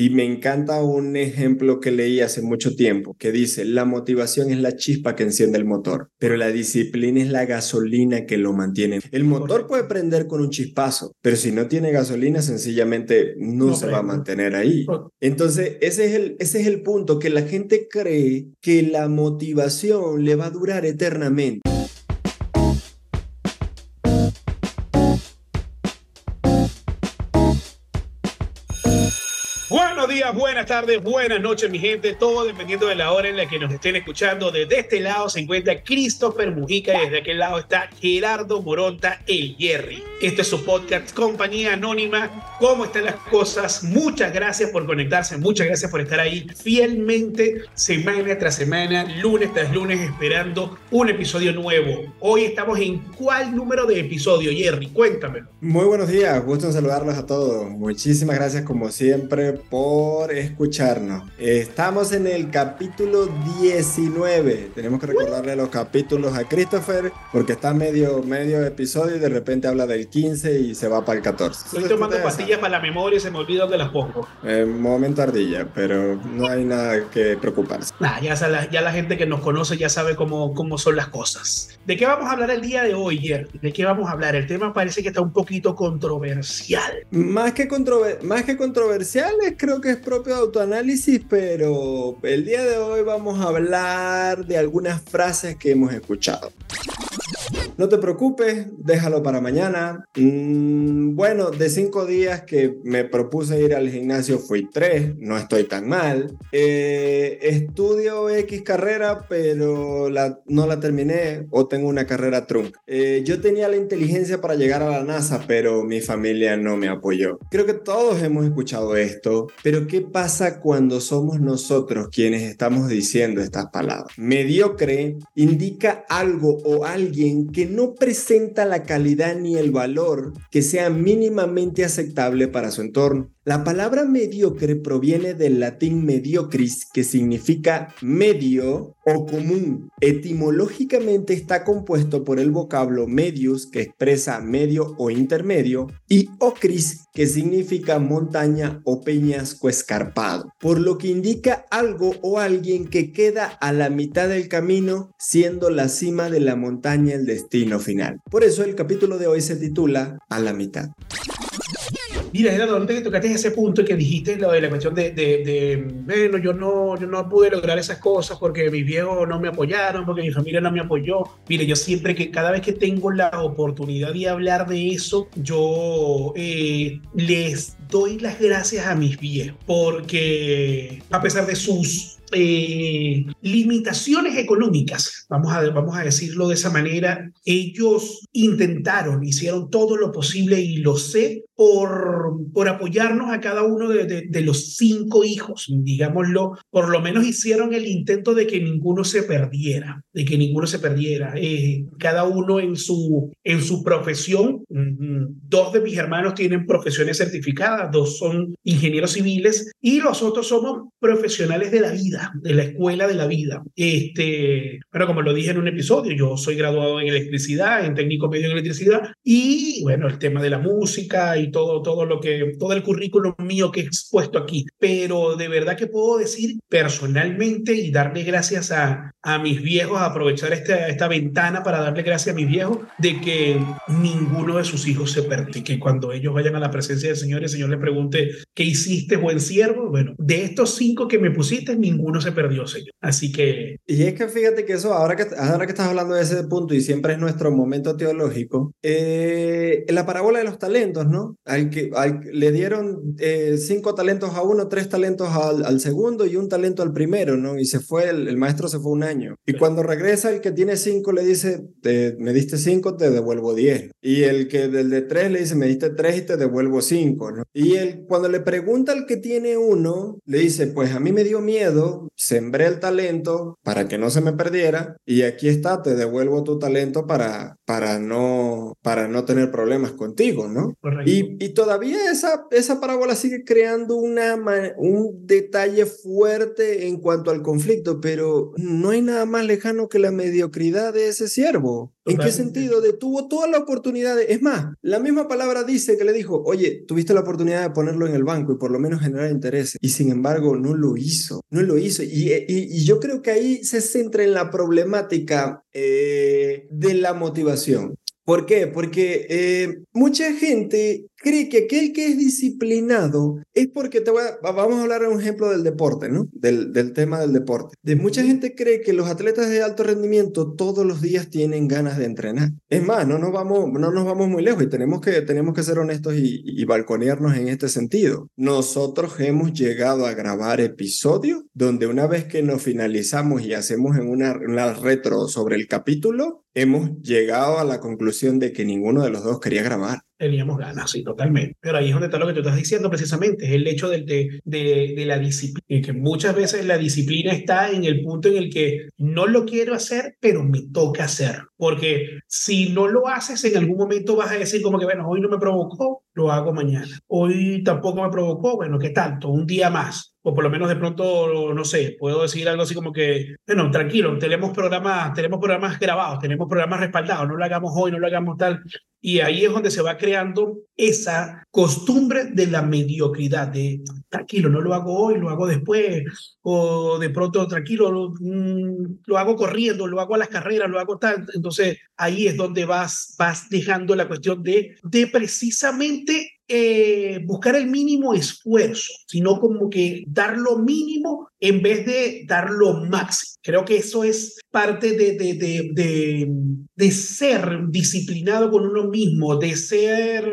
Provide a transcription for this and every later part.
Y me encanta un ejemplo que leí hace mucho tiempo, que dice, la motivación es la chispa que enciende el motor, pero la disciplina es la gasolina que lo mantiene. El motor puede prender con un chispazo, pero si no tiene gasolina, sencillamente no, se va a mantener ahí. Entonces, ese es, el, ese es el punto, que la gente cree que la motivación le va a durar eternamente. Buenos días, buenas tardes, buenas noches, mi gente. Todo dependiendo de la hora en la que nos estén escuchando. Desde este lado se encuentra Christopher Mujica y desde aquel lado está Gerardo Moronta, el Jerry. Este es su podcast Compañía Anónima. ¿Cómo están las cosas? Muchas gracias por conectarse, muchas gracias por estar ahí fielmente semana tras semana, lunes tras lunes, esperando un episodio nuevo. Hoy estamos en cuál número de episodio, Jerry? Cuéntamelo. Muy buenos días, gusto en saludarlos a todos. Muchísimas gracias como siempre por escucharnos. Estamos en el capítulo 19. Tenemos que recordarle los capítulos a Christopher porque está medio, medio episodio y de repente habla del 15 y se va para el 14. Estoy tomando pastillas para la memoria y se me olvida dónde las pongo. momento ardilla, pero no hay nada que preocuparse. ya, la, ya la gente que nos conoce ya sabe cómo, cómo son las cosas. ¿De qué vamos a hablar el día de hoy, Jer? ¿De qué vamos a hablar? El tema parece que está un poquito controversial. Más que, controver más que controversial creo que es propio de autoanálisis, pero el día de hoy vamos a hablar de algunas frases que hemos escuchado. No te preocupes, déjalo para mañana. Mm, bueno, de cinco días que me propuse ir al gimnasio fui tres, no estoy tan mal. Eh, estudio X carrera, pero no la terminé o tengo una carrera trunca. Eh, yo tenía la inteligencia para llegar a la NASA, pero mi familia no me apoyó. Creo que todos hemos escuchado esto, pero ¿qué pasa cuando somos nosotros quienes estamos diciendo estas palabras? Mediocre indica algo o alguien que no presenta la calidad ni el valor que sea mínimamente aceptable para su entorno. La palabra mediocre proviene del latín mediocris, que significa medio o común. Etimológicamente está compuesto por el vocablo medius, que expresa medio o intermedio, y ocris, que significa montaña o peñasco escarpado, por lo que indica algo o alguien que queda a la mitad del camino, siendo la cima de la montaña el destino final. Por eso el capítulo de hoy se titula A la mitad. Mira, Gerardo, antes que tocaste ese punto que dijiste lo de la cuestión de, de, bueno, yo no, yo no pude lograr esas cosas porque mis viejos no me apoyaron, porque mi familia no me apoyó. Mire, yo siempre que cada vez que tengo la oportunidad de hablar de eso, yo eh, les doy las gracias a mis viejos, porque a pesar de sus eh, limitaciones económicas, vamos a, vamos a decirlo de esa manera, ellos intentaron, hicieron todo lo posible y lo sé por, por apoyarnos a cada uno de, de, los cinco hijos, digámoslo, por lo menos hicieron el intento de que ninguno se perdiera, de que ninguno se perdiera, eh, cada uno en su, en su profesión, dos de mis hermanos tienen profesiones certificadas, dos son ingenieros civiles y los otros somos profesionales de la vida de la escuela de la vida. Este, bueno, como lo dije en un episodio, yo soy graduado en electricidad, en técnico medio en electricidad, y bueno, el tema de la música y todo, todo lo que, todo el currículum mío que he expuesto aquí. Pero de verdad que puedo decir personalmente y darle gracias a, a mis viejos, aprovechar esta, esta ventana para darle gracias a mis viejos de que ninguno de sus hijos se perdió. Que cuando ellos vayan a la presencia del Señor, el Señor le pregunte, ¿qué hiciste, buen siervo? Bueno, de estos cinco que me pusiste, ninguno uno se perdió, señor. Así que... Y es que fíjate que eso, ahora que, ahora que estás hablando de ese punto y siempre es nuestro momento teológico, eh, la parábola de los talentos, ¿no? Al que le dieron eh, cinco talentos a uno, tres talentos al, segundo y un talento al primero, ¿no? Y se fue, el, maestro se fue un año. Y cuando regresa, el que tiene cinco le dice, me diste cinco, te devuelvo diez. Y el que del de tres le dice, me diste tres y te devuelvo cinco, ¿no? Y el, cuando le pregunta al que tiene uno, le dice, pues a mí me dio miedo sembré el talento para que no se me perdiera y aquí está, te devuelvo tu talento para, para, no, para no tener problemas contigo, ¿no? Y, y, todavía esa, esa parábola sigue creando una, un detalle fuerte en cuanto al conflicto, pero no hay nada más lejano que la mediocridad de ese siervo. ¿En qué sentido? De tuvo toda la oportunidad de, es más, la misma palabra dice que le dijo, oye, tuviste la oportunidad de ponerlo en el banco y por lo menos generar interés. Y sin embargo, no lo hizo, no lo hizo. Y, y, yo creo que ahí se centra en la problemática eh, de la motivación. ¿Por qué? Porque eh, mucha gente cree que aquel que es disciplinado es porque te voy a, vamos a hablar de un ejemplo del deporte, ¿no? Del, del tema del deporte. De mucha gente cree que los atletas de alto rendimiento todos los días tienen ganas de entrenar. Es más, no nos vamos, no nos vamos muy lejos y tenemos que, tenemos que ser honestos y, y balconearnos en este sentido. Nosotros hemos llegado a grabar episodios donde una vez que nos finalizamos y hacemos en una, una retro sobre el capítulo, hemos llegado a la conclusión de que ninguno de los dos quería grabar teníamos ganas, sí, totalmente. Pero ahí es donde está lo que tú estás diciendo precisamente, es el hecho de, de, de, la disciplina, que muchas veces la disciplina está en el punto en el que no lo quiero hacer, pero me toca hacer. Porque si no lo haces, en algún momento vas a decir como que, bueno, hoy no me provocó, lo hago mañana. Hoy tampoco me provocó, bueno, ¿qué tanto? Un día más o por lo menos de pronto, no sé, puedo decir algo así como que, bueno, tranquilo, tenemos programas, tenemos programas grabados, tenemos programas respaldados, no lo hagamos hoy, no lo hagamos tal. Y ahí es donde se va creando esa costumbre de la mediocridad, de tranquilo, no lo hago hoy, lo hago después, o de pronto tranquilo, lo, mm, lo hago corriendo, lo hago a las carreras, lo hago tal. Entonces ahí es donde vas, vas dejando la cuestión de, de precisamente eh, buscar el mínimo esfuerzo, sino como que dar lo mínimo en vez de dar lo máximo. Creo que eso es parte de, de, de, de, ser disciplinado con uno mismo, de ser,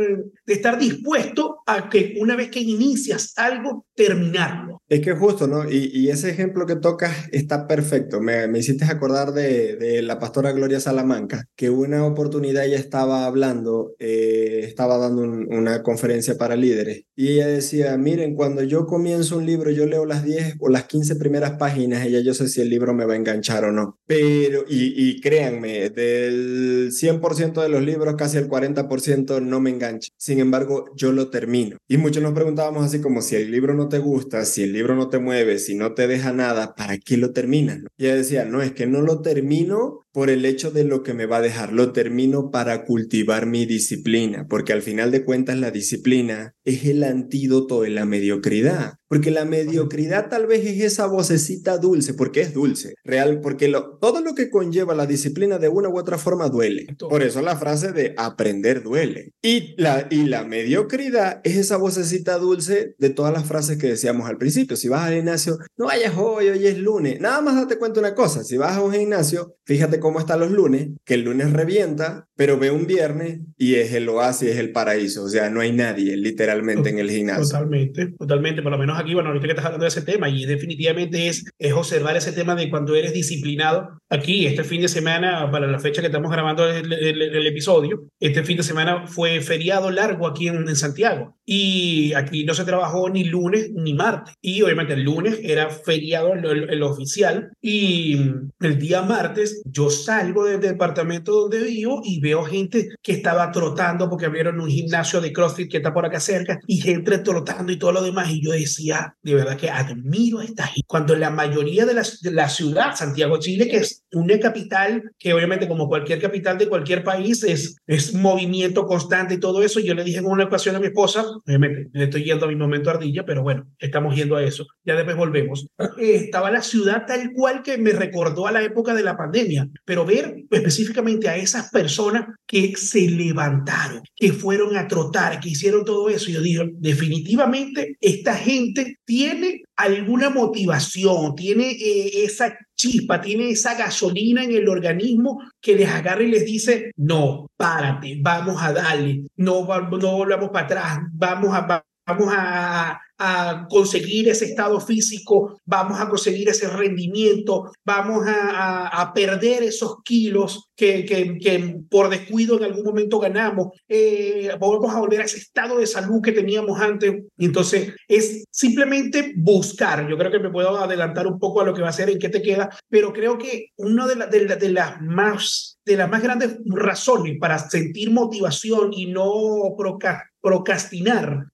de estar dispuesto a que una vez que inicias algo, terminarlo. Es que justo, ¿no? Y, y ese ejemplo que tocas está perfecto. Me, me hiciste acordar de, de, la pastora Gloria Salamanca, que una oportunidad ella estaba hablando, eh, estaba dando una conferencia para líderes, y ella decía, miren, cuando yo comienzo un libro, yo leo las 10 o las 15 primeras páginas, ella yo sé si el libro me va a enganchar o no. Pero, y, y créanme, del 100% de los libros, casi el 40% no me engancha. Sin embargo, yo lo termino. Y muchos nos preguntábamos así como si el libro no te gusta, si el libro no te mueve, si no te deja nada, ¿para qué lo terminas? Y ella decía, no, es que no lo termino por el hecho de lo que me va a dejar, lo termino para cultivar mi disciplina, porque al final de cuentas la disciplina es el antídoto de la mediocridad. Porque la mediocridad tal vez es esa vocecita dulce, porque es dulce, real, porque lo, todo lo que conlleva la disciplina de una u otra forma duele. Por eso la frase de aprender duele. Y la, y la mediocridad es esa vocecita dulce de todas las frases que decíamos al principio. Si vas al gimnasio, no vayas hoy, hoy es lunes. Nada más date cuenta una cosa, si vas a un gimnasio, fíjate cómo están los lunes, que el lunes revienta, pero ve un viernes y es el oasis, es el paraíso. O sea, no hay nadie literalmente en el gimnasio. Totalmente, totalmente, por lo menos aquí, bueno, ahorita que estás hablando de ese tema y definitivamente es, es observar ese tema de cuando eres disciplinado. Aquí, este fin de semana, para la fecha que estamos grabando el, el, episodio, este fin de semana fue feriado largo aquí en, en, Santiago y aquí no se trabajó ni lunes ni martes. Y obviamente el lunes era feriado el, el oficial y el día martes yo salgo del departamento donde vivo y veo gente que estaba trotando porque abrieron un gimnasio de CrossFit que está por acá cerca y gente trotando y todo lo demás. Y yo decía, de verdad que admiro a esta gente. Cuando la mayoría de la, de la ciudad, Santiago, Chile, que es una capital que obviamente como cualquier capital de cualquier país es, es movimiento constante y todo eso, yo le dije en una ocasión a mi esposa, obviamente le estoy yendo a mi momento ardilla, pero bueno, estamos yendo a eso, ya después volvemos. Estaba la ciudad tal cual que me recordó a la época de la pandemia, pero ver específicamente a esas personas que se levantaron, que fueron a trotar, que hicieron todo eso, yo digo, definitivamente esta gente tiene alguna motivación, tiene eh, esa chispa, tiene esa gasolina en el organismo que les agarra y les dice, no, párate, vamos a darle, no, no volvamos para atrás, vamos a, vamos a, a conseguir ese estado físico, vamos a conseguir ese rendimiento, vamos a, a, perder esos kilos que, que, que, por descuido en algún momento ganamos, eh, vamos a volver a ese estado de salud que teníamos antes. Entonces, es simplemente buscar. Yo creo que me puedo adelantar un poco a lo que va a ser en qué te queda, pero creo que una de, la, de, la, de las más de las más grandes razones para sentir motivación y no procrastinar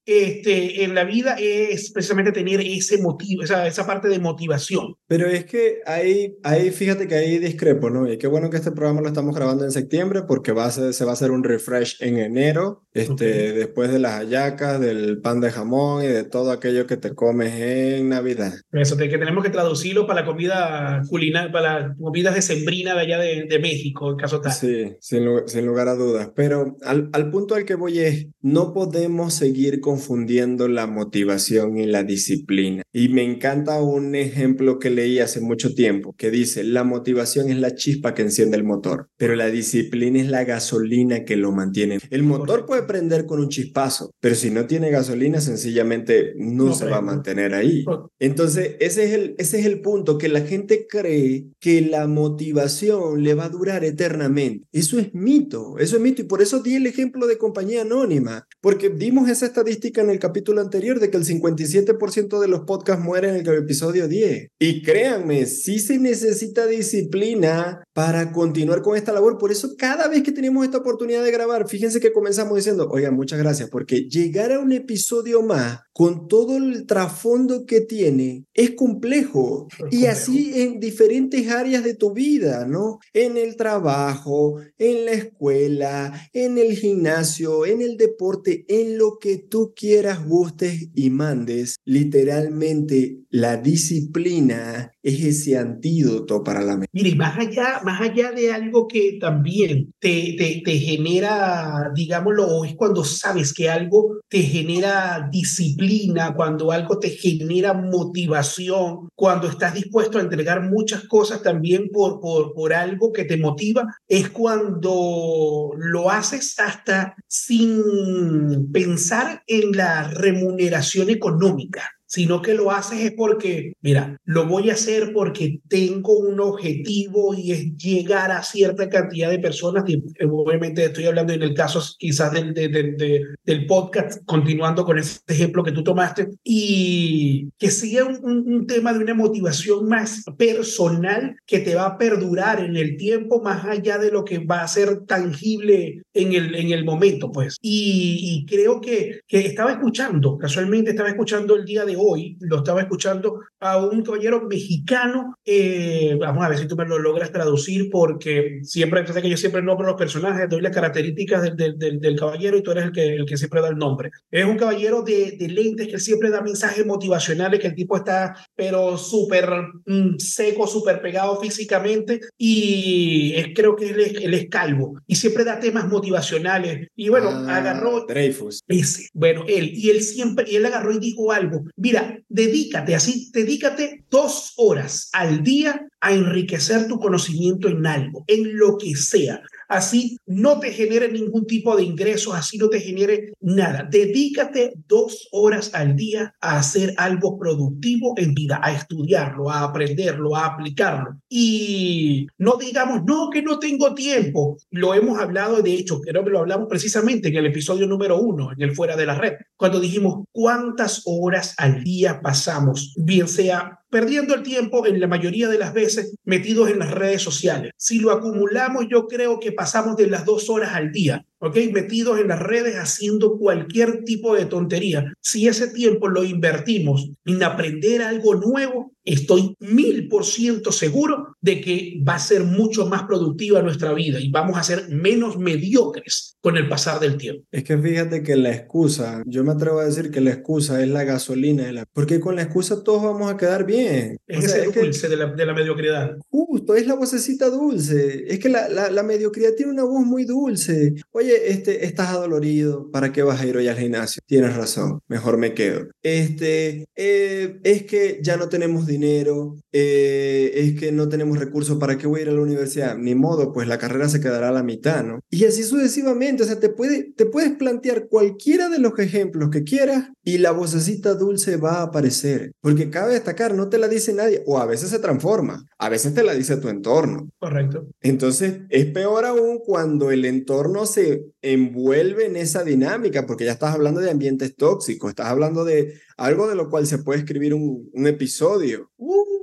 este, en la vida es precisamente tener ese motivo, esa, esa parte de motivación. Pero es que ahí, ahí fíjate que ahí discrepo, ¿no? Y qué bueno que este programa lo estamos grabando en septiembre porque va a se va a hacer un refresh en enero, este, después de las hallacas, del pan de jamón y de todo aquello que te comes en Navidad. Eso, que tenemos que traducirlo para la comida culinaria, para las comidas de sembrina de allá de, de México, en caso tal. Sí, sin, sin lugar a dudas. Pero al, al punto al que voy es, no podemos seguir confundiendo la motivación y la disciplina. Y me encanta un ejemplo que leí hace mucho tiempo, que dice, la motivación es la chispa que enciende el motor, pero la disciplina es la gasolina que lo mantiene. El motor puede prender con un chispazo, pero si no tiene gasolina, sencillamente no, se va a mantener ahí. Entonces, ese es, el, ese es el punto, que la gente cree que la motivación le va a durar eternamente. Eso es mito, eso es mito. Y por eso di el ejemplo de compañía anónima, porque dimos esa estadística en el capítulo anterior de que el 57% de los podcasts mueren en el episodio 10. Y créanme, sí se necesita disciplina para continuar con esta labor. Por eso cada vez que tenemos esta oportunidad de grabar, fíjense que comenzamos diciendo, oiga, muchas gracias, porque llegar a un episodio más con todo el trasfondo que tiene es complejo. y así en diferentes áreas de tu vida, ¿no? En el trabajo, en la escuela, en el gimnasio, en el deporte, en lo que tú quieras, gustes y mandes. Literalmente la disciplina es ese antídoto para la mente. Mire, más allá, más allá de algo que también te, te, te genera, digámoslo, es cuando sabes que algo te genera disciplina, cuando algo te genera motivación, cuando estás dispuesto a entregar muchas cosas también por, por, por algo que te motiva, es cuando lo haces hasta sin pensar en la remuneración económica sino que lo haces es porque, mira, lo voy a hacer porque tengo un objetivo y es llegar a cierta cantidad de personas. Y eh, obviamente estoy hablando en el caso quizás del, del podcast, continuando con ese ejemplo que tú tomaste, y que sea un, un, tema de una motivación más personal que te va a perdurar en el tiempo, más allá de lo que va a ser tangible en el, en el momento, pues. Y, y creo que, que estaba escuchando, casualmente estaba escuchando el día de hoy, lo estaba escuchando a un caballero mexicano. Eh, vamos a ver si tú me lo logras traducir, porque siempre, que yo siempre nombro los personajes, doy las características del, del, del, caballero y tú eres el que, el que siempre da el nombre. Es un caballero de, de lentes que siempre da mensajes motivacionales, que el tipo está, pero súper mm, seco, súper pegado físicamente, y es, creo que él es, él es calvo, y siempre da temas motivacionales. Y bueno, ah, agarró. Dreyfus. Ese, bueno, él, y él siempre, y él agarró y dijo algo. Mira, dedícate así, dedícate dos horas al día a enriquecer tu conocimiento en algo, en lo que sea así no te genere ningún tipo de ingresos, así no te genere nada. Dedícate dos horas al día a hacer algo productivo en vida, a estudiarlo, a aprenderlo, a aplicarlo. Y no digamos, no, que no tengo tiempo. Lo hemos hablado, de hecho, creo que lo hablamos precisamente en el episodio número uno, en el Fuera de la Red, cuando dijimos cuántas horas al día pasamos, bien sea perdiendo el tiempo en la mayoría de las veces metidos en las redes sociales. Si lo acumulamos, yo creo que pasamos de las dos horas al día. ¿Ok? Metidos en las redes haciendo cualquier tipo de tontería. Si ese tiempo lo invertimos en aprender algo nuevo, estoy mil por ciento seguro de que va a ser mucho más productiva nuestra vida y vamos a ser menos mediocres con el pasar del tiempo. Es que fíjate que la excusa, yo me atrevo a decir que la excusa es la gasolina, de la, porque con la excusa todos vamos a quedar bien. Es ese dulce de, la, de, la, mediocridad. Justo, es la vocecita dulce. Es que la, la, la mediocridad tiene una voz muy dulce. Oye, este, estás adolorido, ¿para qué vas a ir hoy al gimnasio? Tienes razón, mejor me quedo. Este, eh, es que ya no tenemos dinero, eh, es que no tenemos recursos, ¿para qué voy a ir a la universidad? Ni modo, pues la carrera se quedará a la mitad, ¿no? Y así sucesivamente, o sea, te, puede, te puedes plantear cualquiera de los ejemplos que quieras y la vocecita dulce va a aparecer, porque cabe destacar, no te la dice nadie, o a veces se transforma, a veces te la dice tu entorno. Correcto. Entonces, es peor aún cuando el entorno se envuelve en esa dinámica, porque ya estás hablando de ambientes tóxicos, estás hablando de algo de lo cual se puede escribir un, un episodio. Uh,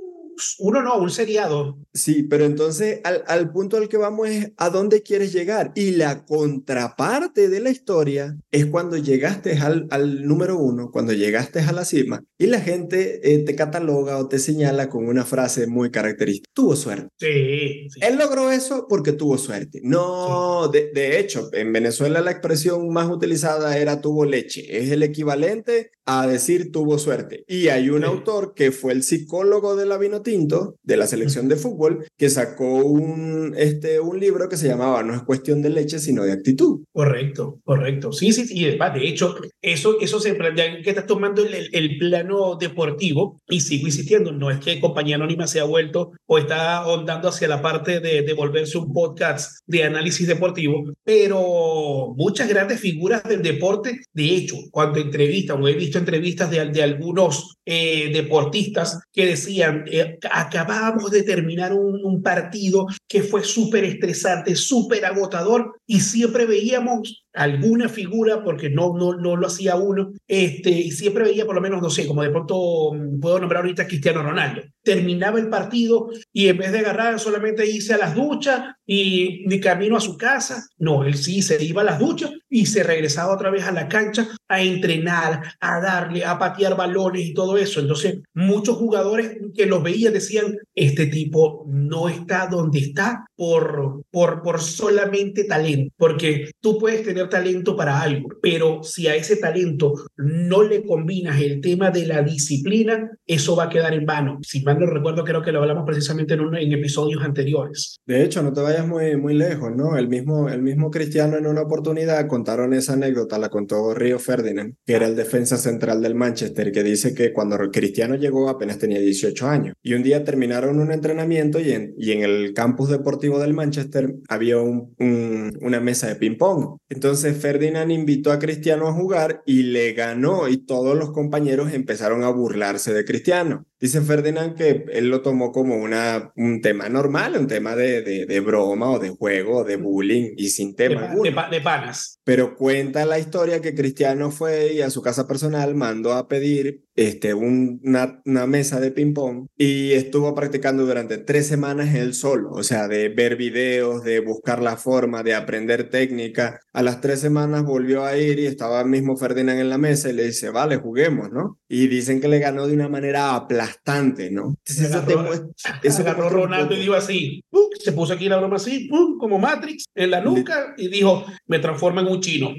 uno no, un seriado. Sí, pero entonces al, al punto al que vamos es a dónde quieres llegar. Y la contraparte de la historia es cuando llegaste al, al número uno, cuando llegaste a la cima y la gente eh, te cataloga o te señala con una frase muy característica. Tuvo suerte. Sí, sí. Él logró eso porque tuvo suerte. No, de, de hecho, en Venezuela la expresión más utilizada era tuvo leche. Es el equivalente a decir tuvo suerte. Y hay un Sí. autor que fue el psicólogo de la Vinotinto, de la selección de fútbol, que sacó un, este, un libro que se llamaba No es cuestión de leche, sino de actitud. Correcto, correcto. Sí, sí, sí. De hecho, eso, eso se ya que estás tomando el, el, plano deportivo, y sigo insistiendo, no es que Compañía Anónima se ha vuelto o está ahondando hacia la parte de, de volverse un podcast de análisis deportivo, pero muchas grandes figuras del deporte, de hecho, cuando entrevistan, o he visto entrevistas de, algunos eh, deportistas que decían, eh, acabamos de terminar un, un partido que fue súper estresante, súper agotador, y siempre veíamos alguna figura, porque no, no, no lo hacía uno, este, y siempre veía por lo menos, no sé, como de pronto mm, puedo nombrar ahorita a Cristiano Ronaldo. Terminaba el partido y en vez de agarrar solamente irse a las duchas y de camino a su casa, no, él sí se iba a las duchas y se regresaba otra vez a la cancha a entrenar, a darle, a patear balones y todo eso. Entonces, muchos jugadores que los veían decían, este tipo no está donde está por, por, por solamente talento, porque tú puedes tener talento para algo, pero si a ese talento no le combinas el tema de la disciplina, eso va a quedar en vano. Si mal no recuerdo, creo que lo hablamos precisamente en, un, en episodios anteriores. De hecho, no te vayas muy, muy lejos, ¿no? El mismo, el mismo Cristiano en una oportunidad contaron esa anécdota, la contó Río Ferdinand, que era el defensa central del Manchester, que dice que cuando Cristiano llegó apenas tenía 18 años. Y un día terminaron un entrenamiento y en, y en el campus deportivo del Manchester había un, un, una mesa de ping-pong. Entonces Ferdinand invitó a Cristiano a jugar y le ganó y todos los compañeros empezaron a burlarse de Cristiano. Dice Ferdinand que él lo tomó como una, un tema normal, un tema de, de, de broma o de juego de bullying y sin tema de, de, de, panas. Pero cuenta la historia que Cristiano fue y a su casa personal mandó a pedir este, un, una, una, mesa de ping-pong y estuvo practicando durante tres semanas él solo, o sea, de ver videos, de buscar la forma, de aprender técnica. A las tres semanas volvió a ir y estaba mismo Ferdinand en la mesa y le dice, vale, juguemos, ¿no? Y dicen que le ganó de una manera aplastante, ¿no? Entonces, eso agarró, te muestra, eso agarró Ronaldo y dijo así, se puso aquí la broma así, ¡pum! como Matrix en la nuca y dijo, me transforma en un chino.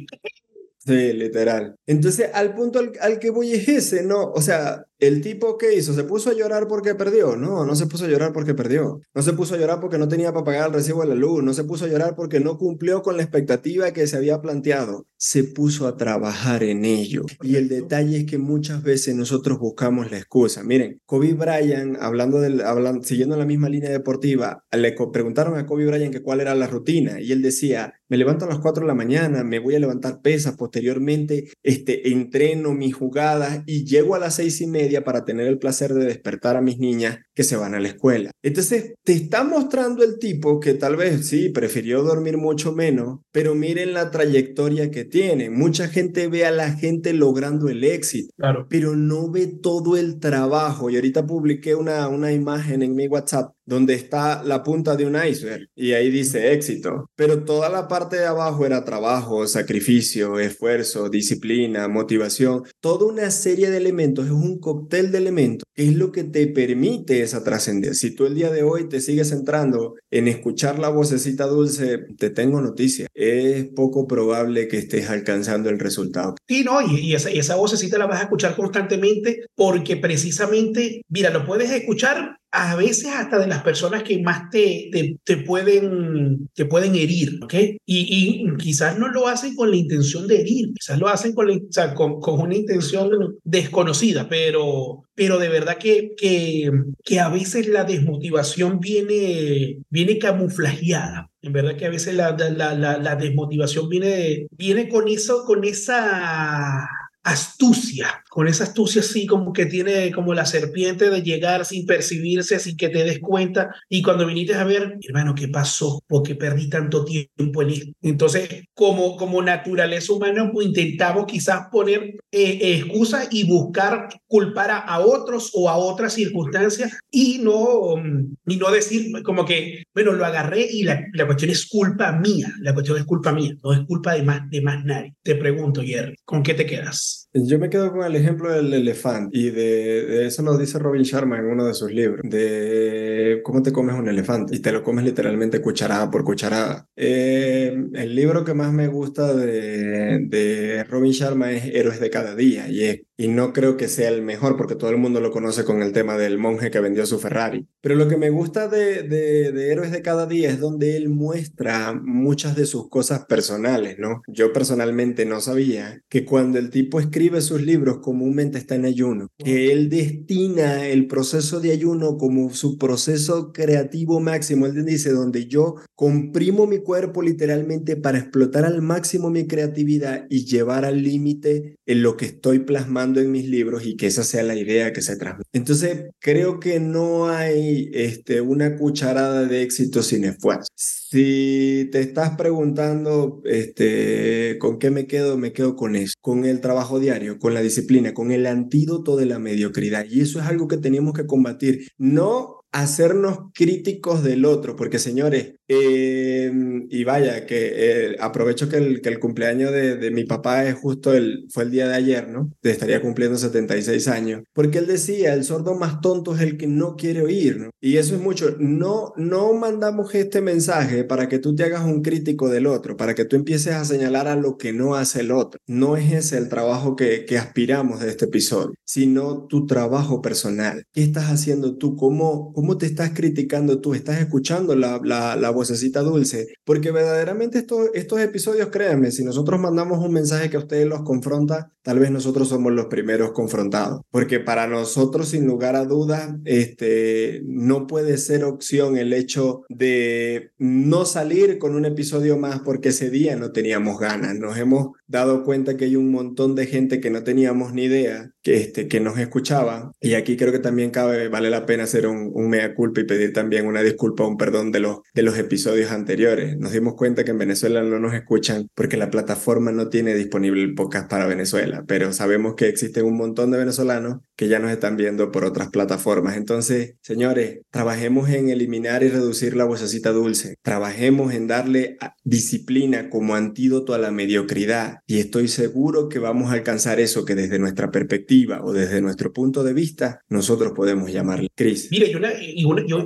Sí, literal. Entonces, al punto al, al, que voy es ese, ¿no? O sea, el tipo que hizo, ¿se puso a llorar porque perdió? No, no se puso a llorar porque perdió. No se puso a llorar porque no tenía para pagar el recibo de la luz. No se puso a llorar porque no cumplió con la expectativa que se había planteado. Se puso a trabajar en ello. Y el detalle es que muchas veces nosotros buscamos la excusa. Miren, Kobe Bryant, hablando del, hablando, siguiendo la misma línea deportiva, le preguntaron a Kobe Bryant que cuál era la rutina y él decía, me levanto a las 4 de la mañana, me voy a levantar pesas, posteriormente este, entreno mis jugadas y llego a las seis y media para tener el placer de despertar a mis niñas que se van a la escuela. Entonces, te está mostrando el tipo que tal vez sí, prefirió dormir mucho menos, pero miren la trayectoria que tiene. Mucha gente ve a la gente logrando el éxito, claro. pero no ve todo el trabajo. Y ahorita publiqué una, una imagen en mi WhatsApp donde está la punta de un iceberg y ahí dice éxito, pero toda la parte de abajo era trabajo, sacrificio, esfuerzo, disciplina, motivación, toda una serie de elementos, es un cóctel de elementos que es lo que te permite esa trascendencia. Si tú el día de hoy te sigues centrando en escuchar la vocecita dulce, te tengo noticia, es poco probable que estés alcanzando el resultado. Sí, no, y, esa, y esa vocecita la vas a escuchar constantemente porque precisamente, mira, lo puedes escuchar a veces hasta de las personas que más te, te, te, pueden, te pueden herir, ¿ok? Y, y, quizás no lo hacen con la intención de herir, quizás lo hacen con, la, o sea, con, con, una intención desconocida, pero, pero de verdad que, que, que a veces la desmotivación viene, viene camuflajeada. En verdad que a veces la, la, la, desmotivación viene, viene con eso, con esa astucia con esa astucia así como que tiene como la serpiente de llegar sin percibirse, sin que te des cuenta. Y cuando viniste a ver, hermano, ¿qué pasó? ¿Por qué perdí tanto tiempo en esto? Entonces, como, como naturaleza humana, pues, intentamos quizás poner eh, excusas y buscar culpar a, otros o a otras circunstancias y no, y no decir como que, bueno, lo agarré y la, la cuestión es culpa mía. La cuestión es culpa mía, no es culpa de más, de más nadie. Te pregunto, Jerry, ¿con qué te quedas? Yo me quedo con el ejemplo del elefante y de, eso nos dice Robin Sharma en uno de sus libros, de cómo te comes un elefante y te lo comes literalmente cucharada por cucharada. Eh, el libro que más me gusta de, de Robin Sharma es Héroes de cada día y es y no creo que sea el mejor porque todo el mundo lo conoce con el tema del monje que vendió su Ferrari. Pero lo que me gusta de, de, Héroes de cada día es donde él muestra muchas de sus cosas personales, ¿no? Yo personalmente no sabía que cuando el tipo escribe sus libros comúnmente está en ayuno, que él destina el proceso de ayuno como su proceso creativo máximo. Él dice, donde yo comprimo mi cuerpo literalmente para explotar al máximo mi creatividad y llevar al límite en lo que estoy plasmando en mis libros y que esa sea la idea que se transmite. Entonces, creo que no hay este, una cucharada de éxito sin esfuerzo. Si te estás preguntando este, con qué me quedo, me quedo con eso, con el trabajo diario, con la disciplina, con el antídoto de la mediocridad. Y eso es algo que tenemos que combatir. No hacernos críticos del otro, porque señores, em, y vaya, que eh, aprovecho que el, que el cumpleaños de, mi papá es justo el, fue el día de ayer, ¿no? Estaría cumpliendo 76 años, porque él decía, el sordo más tonto es el que no quiere oír, ¿no? Y eso es mucho, no, no mandamos este mensaje para que tú te hagas un crítico del otro, para que tú empieces a señalar a lo que no hace el otro. No es ese el trabajo que, que aspiramos de este episodio, sino tu trabajo personal. ¿Qué estás haciendo tú? ¿Cómo, ¿Cómo te estás criticando tú? ¿Estás escuchando la, la, vocecita dulce? Porque verdaderamente estos, estos episodios, créanme, si nosotros mandamos un mensaje que a ustedes los confronta, tal vez nosotros somos los primeros confrontados. Porque para nosotros, sin lugar a dudas, este, no puede ser opción el hecho de no salir con un episodio más porque ese día no teníamos ganas. Nos hemos dado cuenta que hay un montón de gente que no teníamos ni idea que, este, que nos escuchaba. Y aquí creo que también cabe, vale la pena hacer un, un mea culpa y pedir también una disculpa, un perdón de los, de los episodios anteriores. Nos dimos cuenta que en Venezuela no nos escuchan porque la plataforma no tiene disponible el podcast para Venezuela, pero sabemos que existen un montón de venezolanos que ya nos están viendo por otras plataformas. Entonces, señores, trabajemos en eliminar y reducir la vocecita dulce. Trabajemos en darle disciplina como antídoto a la mediocridad. Y estoy seguro que vamos a alcanzar eso que desde nuestra perspectiva o desde nuestro punto de vista nosotros podemos llamarle. Cris. Mira, yo, yo,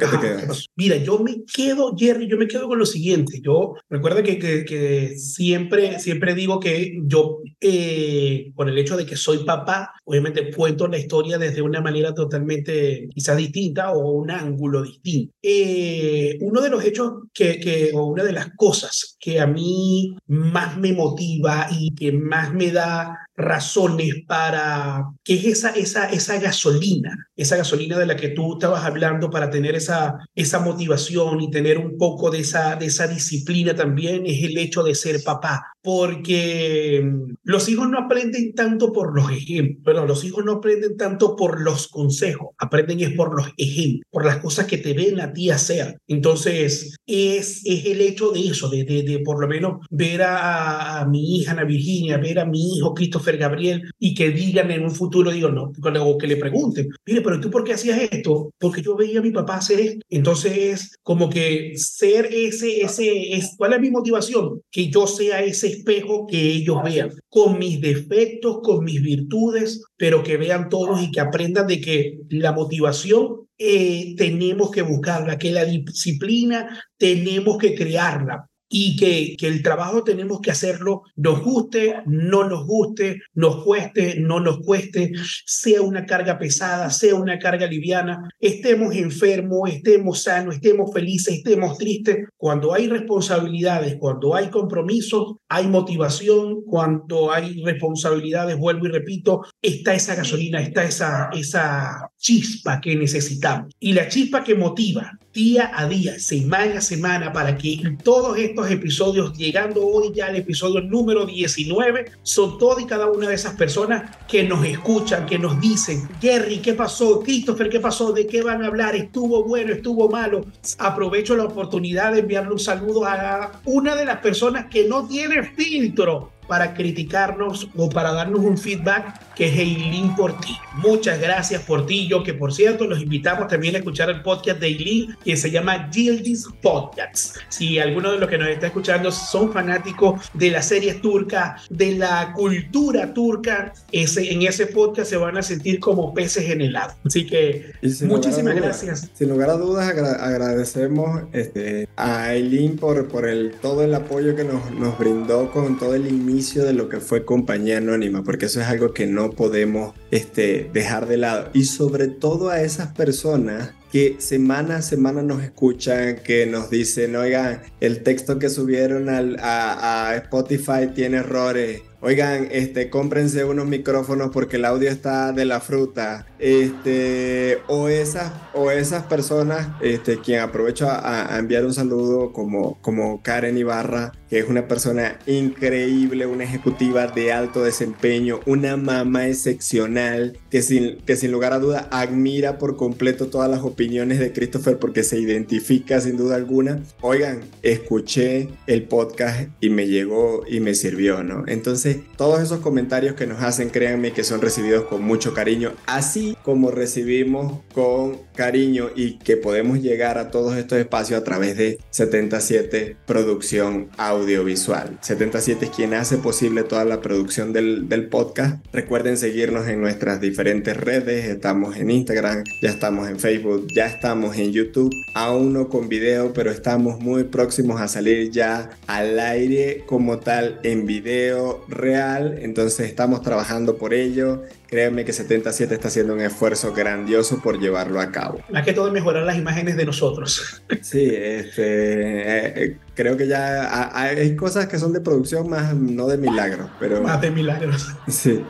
mira, yo me quedo, Jerry, yo me quedo con lo siguiente. Yo recuerda que, que, siempre, siempre digo que yo, eh, con el hecho de que soy papá, obviamente cuento la historia desde una manera totalmente quizás distinta o un ángulo distinto. Eh, uno de los hechos que, que, o una de las cosas que a mí más me motiva y que más me da razones para, que es esa, esa, esa gasolina, esa gasolina de la que tú estabas hablando para tener esa, esa motivación y tener un poco de esa, de esa disciplina también, es el hecho de ser papá. Porque mm, los hijos no aprenden tanto por los ejemplos, pero los hijos no aprenden tanto por los consejos, aprenden es por los ejemplos, por las cosas que te ven a ti hacer. Entonces, es, es el hecho de eso, de, de, de por lo menos ver a, a mi hija Ana Virginia, ver a mi hijo Cristo Gabriel y que digan en un futuro, digo, no, o que le pregunten, mire, pero tú por qué hacías esto? Porque yo veía a mi papá hacer esto. Entonces, como que ser ese, ese, es, ¿cuál es mi motivación? Que yo sea ese espejo que ellos vean, con mis defectos, con mis virtudes, pero que vean todos y que aprendan de que la motivación eh, tenemos que buscarla, que la disciplina tenemos que crearla y que, que el trabajo tenemos que hacerlo, nos guste, no nos guste, nos cueste, no nos cueste, sea una carga pesada, sea una carga liviana, estemos enfermos, estemos sanos, estemos felices, estemos tristes. Cuando hay responsabilidades, cuando hay compromisos, hay motivación, cuando hay responsabilidades, vuelvo y repito, está esa gasolina, está esa, esa, chispa que necesitamos y la chispa que motiva día a día, semana a semana, para que todos estos episodios, llegando hoy ya al episodio número 19, son todas y cada una de esas personas que nos escuchan, que nos dicen, Jerry, ¿qué pasó? Christopher, ¿qué pasó? ¿De qué van a hablar? ¿Estuvo bueno? ¿Estuvo malo? Aprovecho la oportunidad de enviarle un saludo a una de las personas que no tiene filtro para criticarnos o para darnos un feedback que es Eileen ti. Muchas gracias por ti, yo que por cierto los invitamos también a escuchar el podcast de Eileen que se llama Gildis Podcasts. Si alguno de los que nos está escuchando son fanáticos de las series turcas, de la cultura turca, ese, en ese podcast se van a sentir como peces en el agua. Así que muchísimas gracias. Sin lugar a dudas agradecemos este, a Eileen por, por el, todo el apoyo que nos, nos brindó con todo el inicio de lo que fue compañía anónima, porque eso es algo que no podemos este, dejar de lado. Y sobre todo a esas personas que semana a semana nos escuchan, que nos dicen, oigan, el texto que subieron al, a, a Spotify tiene errores oigan, este, cómprense unos micrófonos porque el audio está de la fruta. Este, o esas, o esas personas, este, quien aprovecho a, enviar un saludo como, como Karen Ibarra, que es una persona increíble, una ejecutiva de alto desempeño, una mamá excepcional, que sin, que sin lugar a duda admira por completo todas las opiniones de Christopher porque se identifica sin duda alguna. Oigan, escuché el podcast y me llegó y me sirvió, ¿no? Entonces, todos esos comentarios que nos hacen, créanme que son recibidos con mucho cariño, así como recibimos con cariño y que podemos llegar a todos estos espacios a través de 77 Producción Audiovisual. 77 es quien hace posible toda la producción del, del podcast. Recuerden seguirnos en nuestras diferentes redes, estamos en Instagram, ya estamos en Facebook, ya estamos en YouTube, aún no con video, pero estamos muy próximos a salir ya al aire como tal en video real, entonces estamos trabajando por ello. Créanme que 77 está haciendo un esfuerzo grandioso por llevarlo a cabo. Más que todo mejorar las imágenes de nosotros. Sí, este, eh, eh, creo que ya hay cosas que son de producción más no de milagros, pero... Más de milagros. Sí.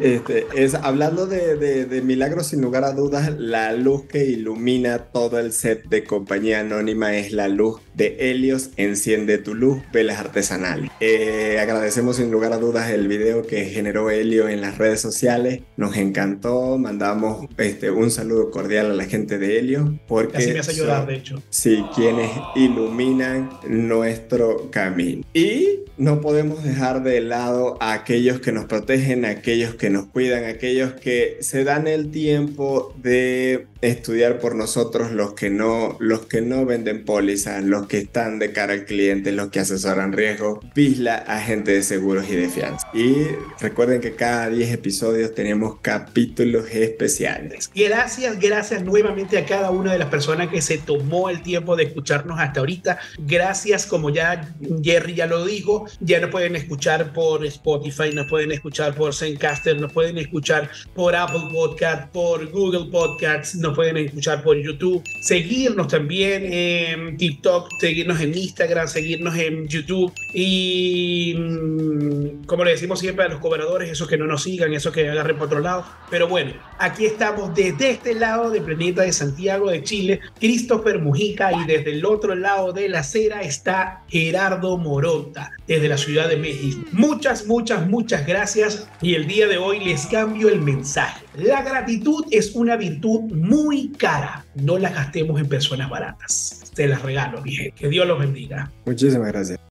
Este, es, hablando de, milagros, sin lugar a dudas, la luz que ilumina todo el set de Compañía Anónima es la luz de Helios, Enciende tu luz, velas artesanales. Eh, agradecemos sin lugar a dudas el video que generó Helio en las redes sociales. Nos encantó, mandamos este, un saludo cordial a la gente de Helio. Porque Casi me hace llorar, de hecho. Sí, quienes iluminan nuestro camino. Y no podemos dejar de lado a aquellos que nos protegen, a aquellos que nos cuidan, aquellos que se dan el tiempo de estudiar por nosotros, los que no, los que no venden pólizas, los que están de cara al cliente, los que asesoran riesgo, Visla, agente de seguros y de fianza. Y recuerden que cada 10 episodios tenemos capítulos especiales. Gracias, gracias nuevamente a cada una de las personas que se tomó el tiempo de escucharnos hasta ahorita. Gracias, como ya Jerry ya lo dijo, ya nos pueden escuchar por Spotify, nos pueden escuchar por Zencaster, nos pueden escuchar por Apple Podcast, por Google Podcasts, nos pueden escuchar por YouTube, seguirnos también en TikTok, seguirnos en Instagram, seguirnos en YouTube y mm, como le decimos siempre a los cobradores, esos que no nos sigan, esos que agarren por otro lado. Pero bueno, aquí estamos desde este lado del planeta de Santiago de Chile, Christopher Mujica y desde el otro lado de la acera está Gerardo Moronta, desde la Ciudad de México. Muchas, muchas, muchas gracias y el día de hoy les cambio el mensaje. La gratitud es una virtud muy cara. No la gastemos en personas baratas. Te las regalo, bien. Que Dios los bendiga. Muchísimas gracias.